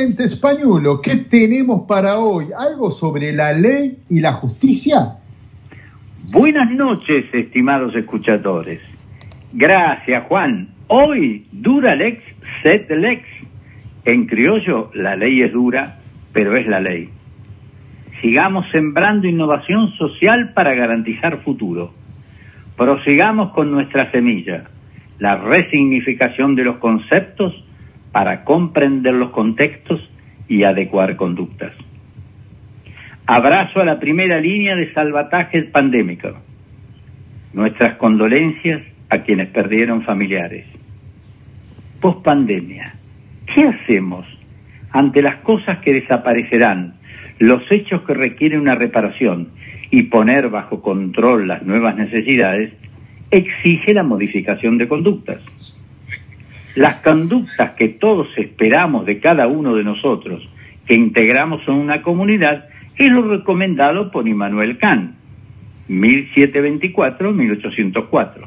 Españulo, ¿qué tenemos para hoy? ¿Algo sobre la ley y la justicia? Buenas noches, estimados escuchadores. Gracias, Juan. Hoy, dura lex, sed lex. En criollo, la ley es dura, pero es la ley. Sigamos sembrando innovación social para garantizar futuro. Prosigamos con nuestra semilla, la resignificación de los conceptos para comprender los contextos y adecuar conductas. Abrazo a la primera línea de salvataje pandémico. Nuestras condolencias a quienes perdieron familiares. Post pandemia, ¿qué hacemos ante las cosas que desaparecerán, los hechos que requieren una reparación y poner bajo control las nuevas necesidades? Exige la modificación de conductas las conductas que todos esperamos de cada uno de nosotros, que integramos en una comunidad, es lo recomendado por Immanuel Kant, 1724-1804.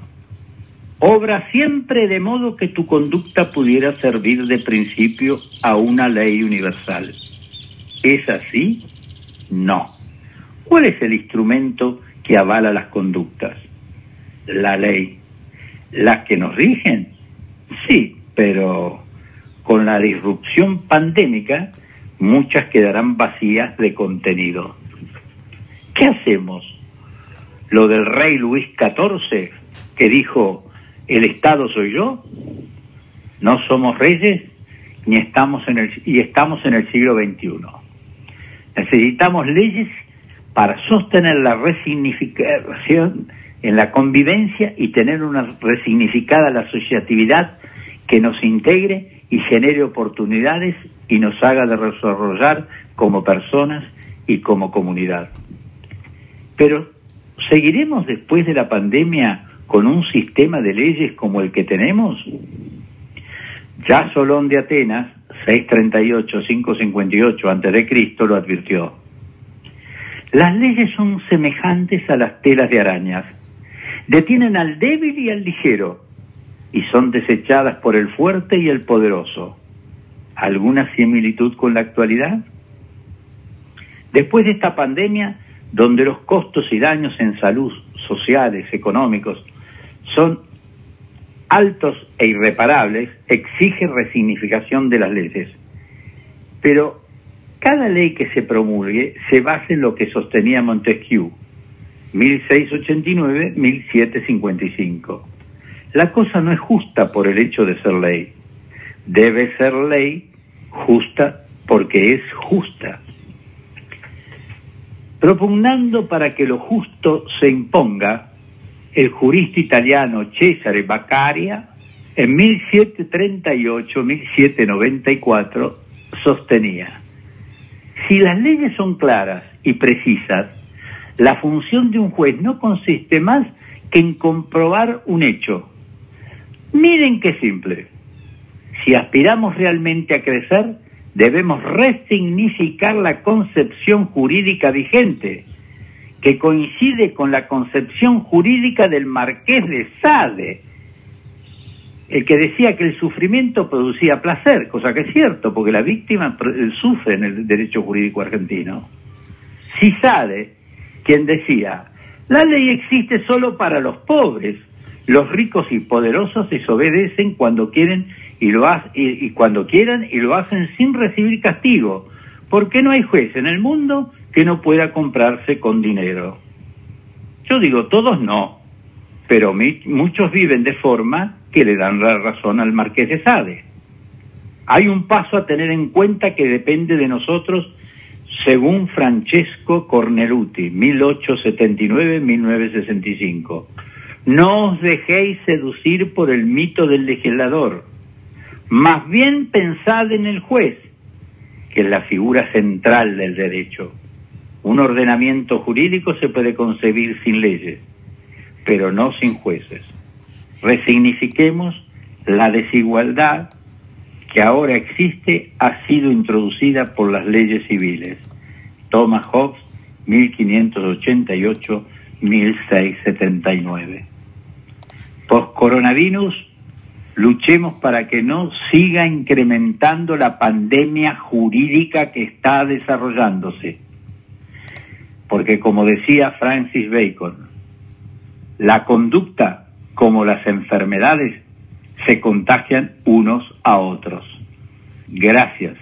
Obra siempre de modo que tu conducta pudiera servir de principio a una ley universal. ¿Es así? No. ¿Cuál es el instrumento que avala las conductas? La ley. ¿Las que nos rigen? Sí, pero con la disrupción pandémica muchas quedarán vacías de contenido. ¿Qué hacemos? Lo del rey Luis XIV que dijo, el Estado soy yo, no somos reyes ni estamos en el, y estamos en el siglo XXI. Necesitamos leyes para sostener la resignificación en la convivencia y tener una resignificada la asociatividad que nos integre y genere oportunidades y nos haga desarrollar como personas y como comunidad. Pero, ¿seguiremos después de la pandemia con un sistema de leyes como el que tenemos? Ya Solón de Atenas, 638-558 a.C., lo advirtió. Las leyes son semejantes a las telas de arañas. Detienen al débil y al ligero y son desechadas por el fuerte y el poderoso. ¿Alguna similitud con la actualidad? Después de esta pandemia, donde los costos y daños en salud, sociales, económicos, son altos e irreparables, exige resignificación de las leyes. Pero cada ley que se promulgue se basa en lo que sostenía Montesquieu, 1689-1755 la cosa no es justa por el hecho de ser ley. Debe ser ley justa porque es justa. Propugnando para que lo justo se imponga, el jurista italiano Cesare Baccaria en 1738-1794 sostenía, si las leyes son claras y precisas, la función de un juez no consiste más que en comprobar un hecho, Miren qué simple. Si aspiramos realmente a crecer, debemos resignificar la concepción jurídica vigente, que coincide con la concepción jurídica del marqués de Sade, el que decía que el sufrimiento producía placer, cosa que es cierto, porque la víctima sufre en el derecho jurídico argentino. Si Sade, quien decía, la ley existe solo para los pobres, los ricos y poderosos desobedecen cuando quieren y lo y, cuando quieran y lo hacen sin recibir castigo, porque no hay juez en el mundo que no pueda comprarse con dinero. Yo digo, todos no, pero muchos viven de forma que le dan la razón al marqués de Sade. Hay un paso a tener en cuenta que depende de nosotros según Francesco Corneluti, 1879-1965 no os dejéis seducir por el mito del legislador, más bien pensad en el juez, que es la figura central del derecho. Un ordenamiento jurídico se puede concebir sin leyes, pero no sin jueces. Resignifiquemos la desigualdad que ahora existe ha sido introducida por las leyes civiles. Thomas Hobbes, 1588-1679. Post-coronavirus, Luchemos para que no siga incrementando la pandemia jurídica que está desarrollándose. Porque como decía Francis Bacon, la conducta como las enfermedades se contagian unos a otros. Gracias.